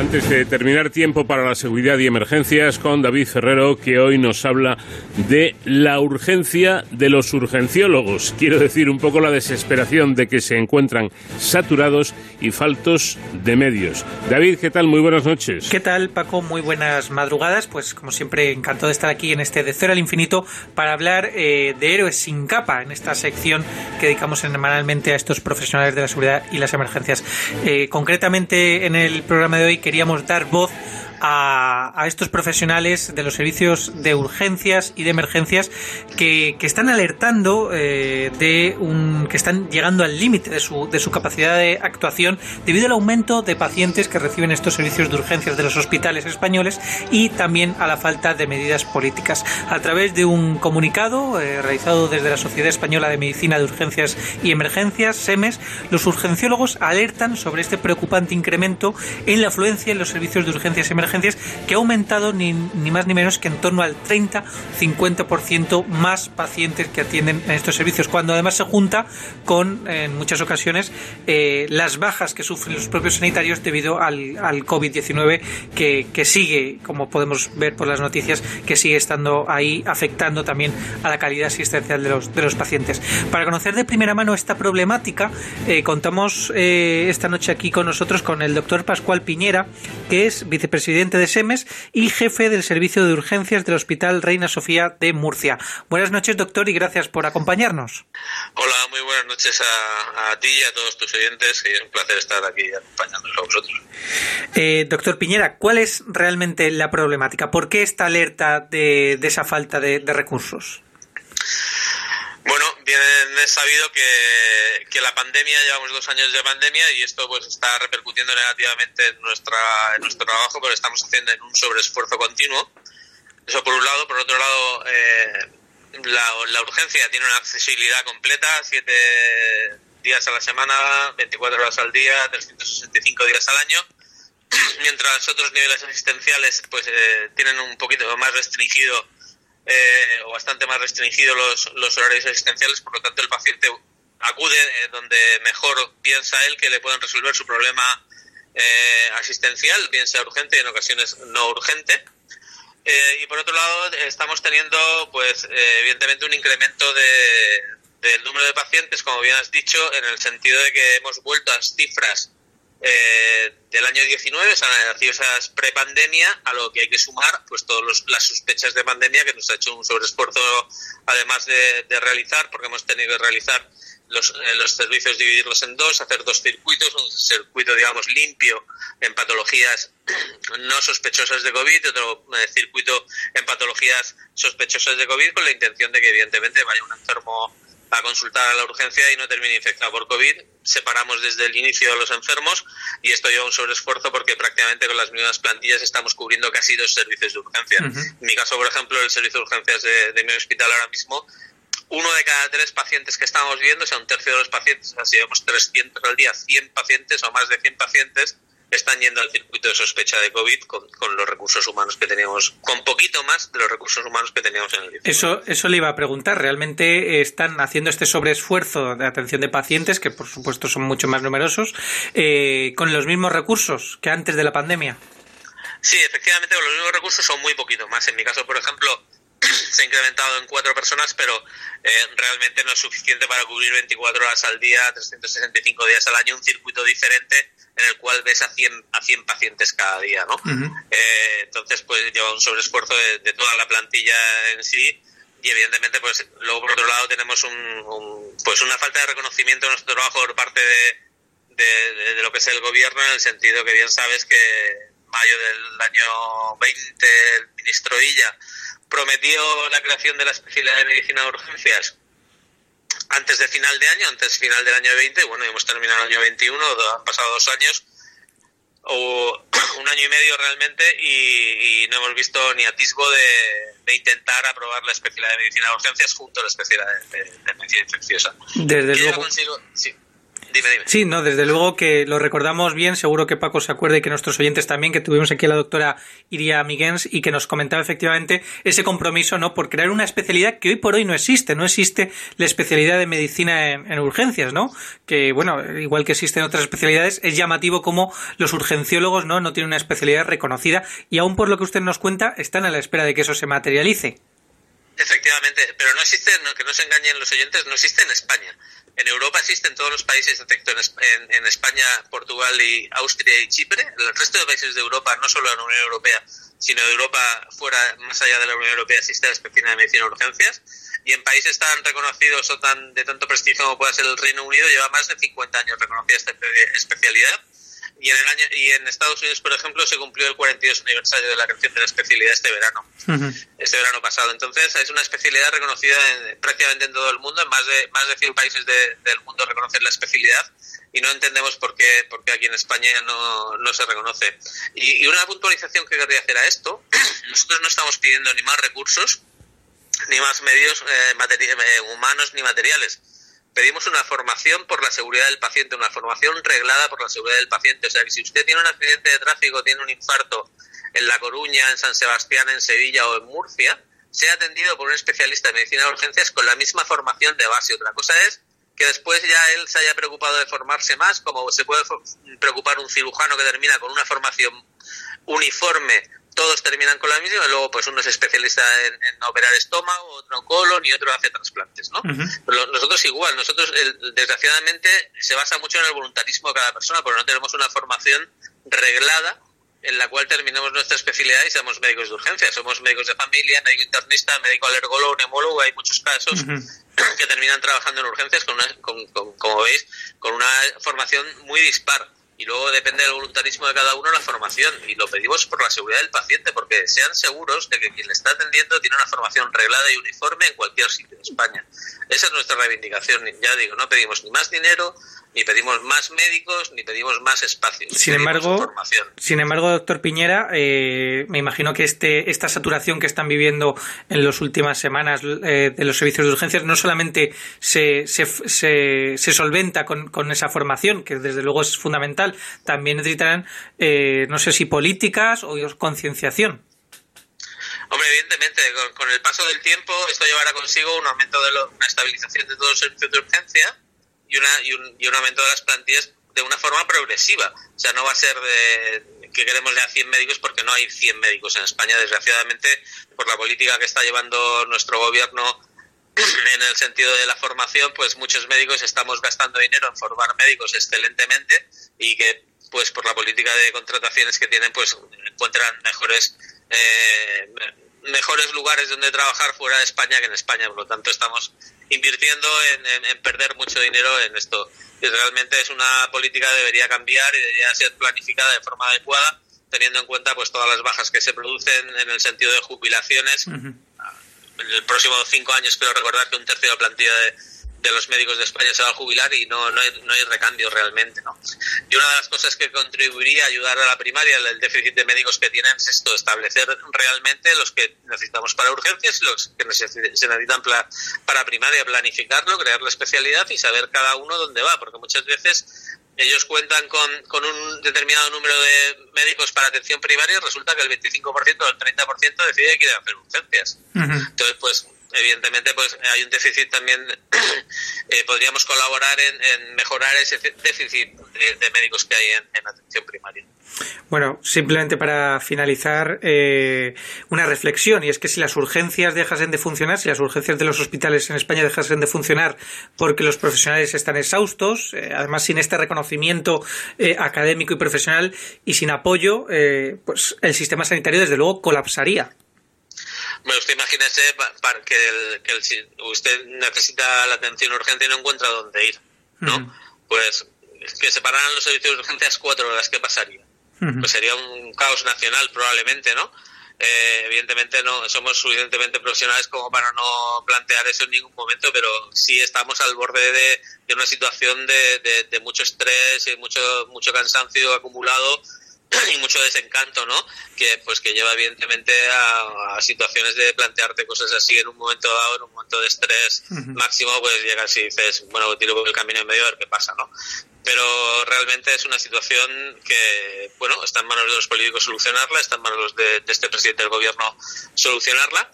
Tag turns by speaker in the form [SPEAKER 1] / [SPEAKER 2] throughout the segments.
[SPEAKER 1] Antes de terminar tiempo para la seguridad y emergencias con David Ferrero, que hoy nos habla de la urgencia de los urgenciólogos. Quiero decir un poco la desesperación de que se encuentran saturados y faltos de medios. David, ¿qué tal? Muy buenas noches.
[SPEAKER 2] ¿Qué tal, Paco? Muy buenas madrugadas. Pues como siempre, encantado de estar aquí en este De Cero al Infinito para hablar eh, de héroes sin capa en esta sección que dedicamos semanalmente a estos profesionales de la seguridad y las emergencias. Eh, concretamente en el programa de hoy queríamos dar voz a, estos profesionales de los servicios de urgencias y de emergencias que, están alertando eh, de un que están llegando al límite de su, de su capacidad de actuación debido al aumento de pacientes que reciben estos servicios de urgencias de los hospitales españoles y también a la falta de medidas políticas. A través de un comunicado eh, realizado desde la Sociedad Española de Medicina de Urgencias y Emergencias, SEMES, los urgenciólogos alertan sobre este preocupante incremento en la afluencia en los servicios de urgencias y emergencias que ha aumentado ni, ni más ni menos que en torno al 30-50% más pacientes que atienden en estos servicios, cuando además se junta con, en muchas ocasiones, eh, las bajas que sufren los propios sanitarios debido al, al COVID-19 que, que, sigue, como podemos ver por las noticias, que sigue estando ahí afectando también a la calidad asistencial de los, de los pacientes. Para conocer de primera mano esta problemática, eh, contamos eh, esta noche aquí con nosotros con el doctor Pascual Piñera, que es vicepresidente de SEMES y jefe del servicio de urgencias del Hospital Reina Sofía de Murcia. Buenas noches, doctor, y gracias por acompañarnos.
[SPEAKER 3] Hola, muy buenas noches a, ti y a todos tus oyentes, y es un placer estar aquí acompañándonos a vosotros.
[SPEAKER 2] Eh, doctor Piñera, ¿cuál es realmente la problemática? ¿Por qué esta alerta de, esa falta de recursos?
[SPEAKER 3] Bueno, bien sabido que, que, la pandemia, llevamos dos años de pandemia y esto pues está repercutiendo negativamente en, nuestra, en nuestro trabajo, pero estamos haciendo en un sobreesfuerzo continuo. Eso por un lado. Por otro lado, eh, la, la, urgencia tiene una accesibilidad completa, siete días a la semana, 24 horas al día, 365 días al año, mientras otros niveles asistenciales pues eh, tienen un poquito más restringido eh, o bastante más restringidos los, los horarios asistenciales, por lo tanto el paciente acude eh, donde mejor piensa él que le pueden resolver su problema eh, asistencial, bien sea urgente y en ocasiones no urgente. y por otro lado, estamos teniendo, pues, evidentemente, un incremento de, del número de pacientes, como bien has dicho, en el sentido de que hemos vuelto a cifras eh, del año 19, o sea, esas prepandemia, a lo que hay que sumar pues todas las sospechas de pandemia que nos ha hecho un sobreesfuerzo además de, realizar, porque hemos tenido que realizar los, eh, los, servicios, dividirlos en dos, hacer dos circuitos, un circuito, digamos, limpio en patologías no sospechosas de COVID, otro eh, circuito en patologías sospechosas de COVID, con la intención de que evidentemente vaya un enfermo a consultar a la urgencia y no termine infectado por COVID. Separamos desde el inicio a los enfermos y esto lleva un sobreesfuerzo porque prácticamente con las mismas plantillas estamos cubriendo casi dos servicios de urgencia. En mi caso, por ejemplo, el servicio de urgencias de, mi hospital ahora mismo, uno de cada tres pacientes que estamos viendo, o sea, un tercio de los pacientes, o sea, si vemos 300 al día, 100 pacientes o más de 100 pacientes, están yendo al circuito de sospecha de COVID con, los recursos humanos que teníamos, con poquito más de los recursos humanos que teníamos en el 19.
[SPEAKER 2] Eso, eso le iba a preguntar. ¿Realmente están haciendo este sobreesfuerzo de atención de pacientes, que por supuesto son mucho más numerosos, eh, con los mismos recursos que antes de la pandemia?
[SPEAKER 3] Sí, efectivamente, los mismos recursos son muy poquito más. En mi caso, por ejemplo, se ha incrementado en cuatro personas, pero eh, realmente no es suficiente para cubrir 24 horas al día, 365 días al año, un circuito diferente en el cual ves a 100, a 100 pacientes cada día, ¿no? Eh, entonces, pues lleva un sobreesfuerzo de, toda la plantilla en sí y evidentemente, pues luego por otro lado tenemos un, pues una falta de reconocimiento de nuestro trabajo por parte de, de, lo que es el gobierno, en el sentido que bien sabes que mayo del año 20 el ministro Villa prometió la creación de la especialidad de medicina de urgencias antes de final de año, antes final del año 20, bueno, hemos terminado el año 21, han pasado dos años, o un año y medio realmente, y, no hemos visto ni atisbo de, intentar aprobar la especialidad de medicina de urgencias junto a la especialidad de, medicina infecciosa.
[SPEAKER 2] Desde luego.
[SPEAKER 3] Consigo? Sí.
[SPEAKER 2] Sí, no, desde luego que lo recordamos bien, seguro que Paco se acuerde y que nuestros oyentes también, que tuvimos aquí a la doctora Iria Miguens y que nos comentaba efectivamente ese compromiso, ¿no? Por crear una especialidad que hoy por hoy no existe, no existe la especialidad de medicina en, urgencias, ¿no? Que, bueno, igual que existen otras especialidades, es llamativo como los urgenciólogos, ¿no? No tienen una especialidad reconocida y aún por lo que usted nos cuenta, están a la espera de que eso se materialice.
[SPEAKER 3] Efectivamente, pero no existe, que no se engañen los oyentes, no existe en España. En Europa existe en todos los países, excepto en, en, España, Portugal y Austria y Chipre. En el resto de países de Europa, no solo en la Unión Europea, sino de Europa fuera, más allá de la Unión Europea, existe la especialidad de medicina de urgencias. Y en países tan reconocidos o tan de tanto prestigio como pueda ser el Reino Unido, lleva más de 50 años reconocida esta especialidad y en, el año, y en Estados Unidos, por ejemplo, se cumplió el 42 aniversario de la creación de la especialidad este verano, este verano pasado. Entonces, es una especialidad reconocida prácticamente en todo el mundo, en más de, más de 100 países del mundo reconocen la especialidad y no entendemos por qué, por qué aquí en España no, no se reconoce. Y, una puntualización que querría hacer a esto, nosotros no estamos pidiendo ni más recursos, ni más medios eh, eh humanos ni materiales pedimos una formación por la seguridad del paciente, una formación reglada por la seguridad del paciente. O sea, que si usted tiene un accidente de tráfico, tiene un infarto en La Coruña, en San Sebastián, en Sevilla o en Murcia, sea atendido por un especialista de medicina de urgencias con la misma formación de base. Otra cosa es que después ya él se haya preocupado de formarse más, como se puede preocupar un cirujano que termina con una formación uniforme todos terminan con la misma y luego pues uno es especialista en, operar estómago, otro colon y otro hace trasplantes, ¿no? nosotros igual, nosotros desgraciadamente se basa mucho en el voluntarismo de cada persona, porque no tenemos una formación reglada en la cual terminemos nuestra especialidad y seamos médicos de urgencia, somos médicos de familia, médico internista, médico alergólogo, neumólogo, hay muchos casos que terminan trabajando en urgencias con, una, como veis, con una formación muy dispar y luego depende del voluntarismo de cada uno la formación y lo pedimos por la seguridad del paciente porque sean seguros de que quien le está atendiendo tiene una formación reglada y uniforme en cualquier sitio de España. Esa es nuestra reivindicación. Ya digo, no pedimos ni más dinero, ni pedimos más médicos, ni pedimos más espacios.
[SPEAKER 2] Sin embargo, sin embargo, doctor Piñera, eh, me imagino que este, esta saturación que están viviendo en las últimas semanas eh, de los servicios de urgencias no solamente se, se, se, solventa con, con, esa formación, que desde luego es fundamental, también necesitarán, eh, no sé si políticas o concienciación.
[SPEAKER 3] Hombre, evidentemente, con, el paso del tiempo esto llevará consigo un aumento de una estabilización de todos los servicios de urgencia y, una, y, un, y un aumento de las plantillas de una forma progresiva. O sea, no va a ser de que queremos ya 100 médicos porque no hay 100 médicos en España, desgraciadamente, por la política que está llevando nuestro gobierno en el sentido de la formación, pues muchos médicos estamos gastando dinero en formar médicos excelentemente y que pues por la política de contrataciones que tienen pues encuentran mejores eh, mejores lugares donde trabajar fuera de España que en España. Por lo tanto estamos invirtiendo en, perder mucho dinero en esto. Y realmente es una política que debería cambiar y debería ser planificada de forma adecuada teniendo en cuenta pues todas las bajas que se producen en el sentido de jubilaciones. En los próximos cinco años quiero recordar que un tercio de la plantilla de, de los médicos de España se va a jubilar y no, no, hay, no hay recambio realmente. ¿no? Y una de las cosas que contribuiría a ayudar a la primaria, el déficit de médicos que tienen, es esto, establecer realmente los que necesitamos para urgencias y los que se necesitan para primaria, planificarlo, crear la especialidad y saber cada uno dónde va, porque muchas veces ellos cuentan con, con un determinado número de médicos para atención primaria y resulta que el 25% o el 30% decide que quieren hacer urgencias. Entonces, pues evidentemente pues hay un déficit también eh, podríamos colaborar en, mejorar ese déficit de, médicos que hay en, atención primaria.
[SPEAKER 2] Bueno simplemente para finalizar eh, una reflexión y es que si las urgencias dejasen de funcionar si las urgencias de los hospitales en España dejasen de funcionar porque los profesionales están exhaustos eh, además sin este reconocimiento académico y profesional y sin apoyo pues el sistema sanitario desde luego colapsaría
[SPEAKER 3] bueno, usted imagínese que, usted necesita la atención urgente y no encuentra dónde ir, ¿no? Pues que se pararan los servicios de urgencias cuatro horas, ¿qué pasaría? Pues sería un caos nacional probablemente, ¿no? Eh, evidentemente no somos suficientemente profesionales como para no plantear eso en ningún momento, pero sí estamos al borde de, una situación de, de, mucho estrés y mucho, mucho cansancio acumulado y mucho desencanto, ¿no? Que pues que lleva evidentemente a, situaciones de plantearte cosas así en un momento dado, en un momento de estrés máximo, pues llegas y dices, bueno, tiro por el camino en medio a ver qué pasa, ¿no? Pero realmente es una situación que, bueno, está en manos de los políticos solucionarla, está en manos de este presidente del gobierno solucionarla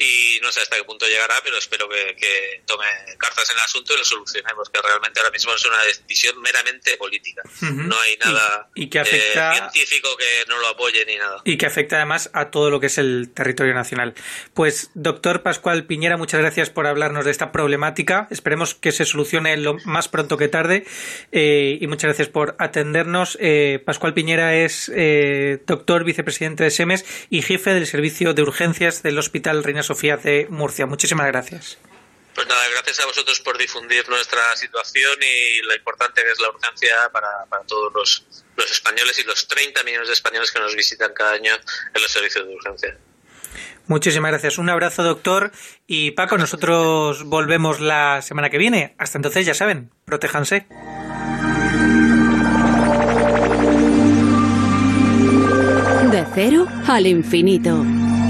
[SPEAKER 3] y no sé hasta qué punto llegará, pero espero que, tome cartas en el asunto y lo solucione, porque realmente ahora mismo es una decisión meramente política. No hay nada
[SPEAKER 2] y, que afecta,
[SPEAKER 3] eh, científico que no lo apoye ni nada.
[SPEAKER 2] Y que afecta además a todo lo que es el territorio nacional. Pues, doctor Pascual Piñera, muchas gracias por hablarnos de esta problemática. Esperemos que se solucione lo más pronto que tarde. Eh, y muchas gracias por atendernos. Eh, Pascual Piñera es doctor, vicepresidente de SEMES y jefe del servicio de urgencias del Hospital Reina Sofía de Murcia. Muchísimas gracias.
[SPEAKER 3] Pues nada, gracias a vosotros por difundir nuestra situación y lo importante que es la urgencia para, todos los, los españoles y los 30 millones de españoles que nos visitan cada año en los servicios de urgencia.
[SPEAKER 2] Muchísimas gracias. Un abrazo, doctor. Y Paco, nosotros volvemos la semana que viene. Hasta entonces, ya saben, protéjanse.
[SPEAKER 4] De cero al infinito.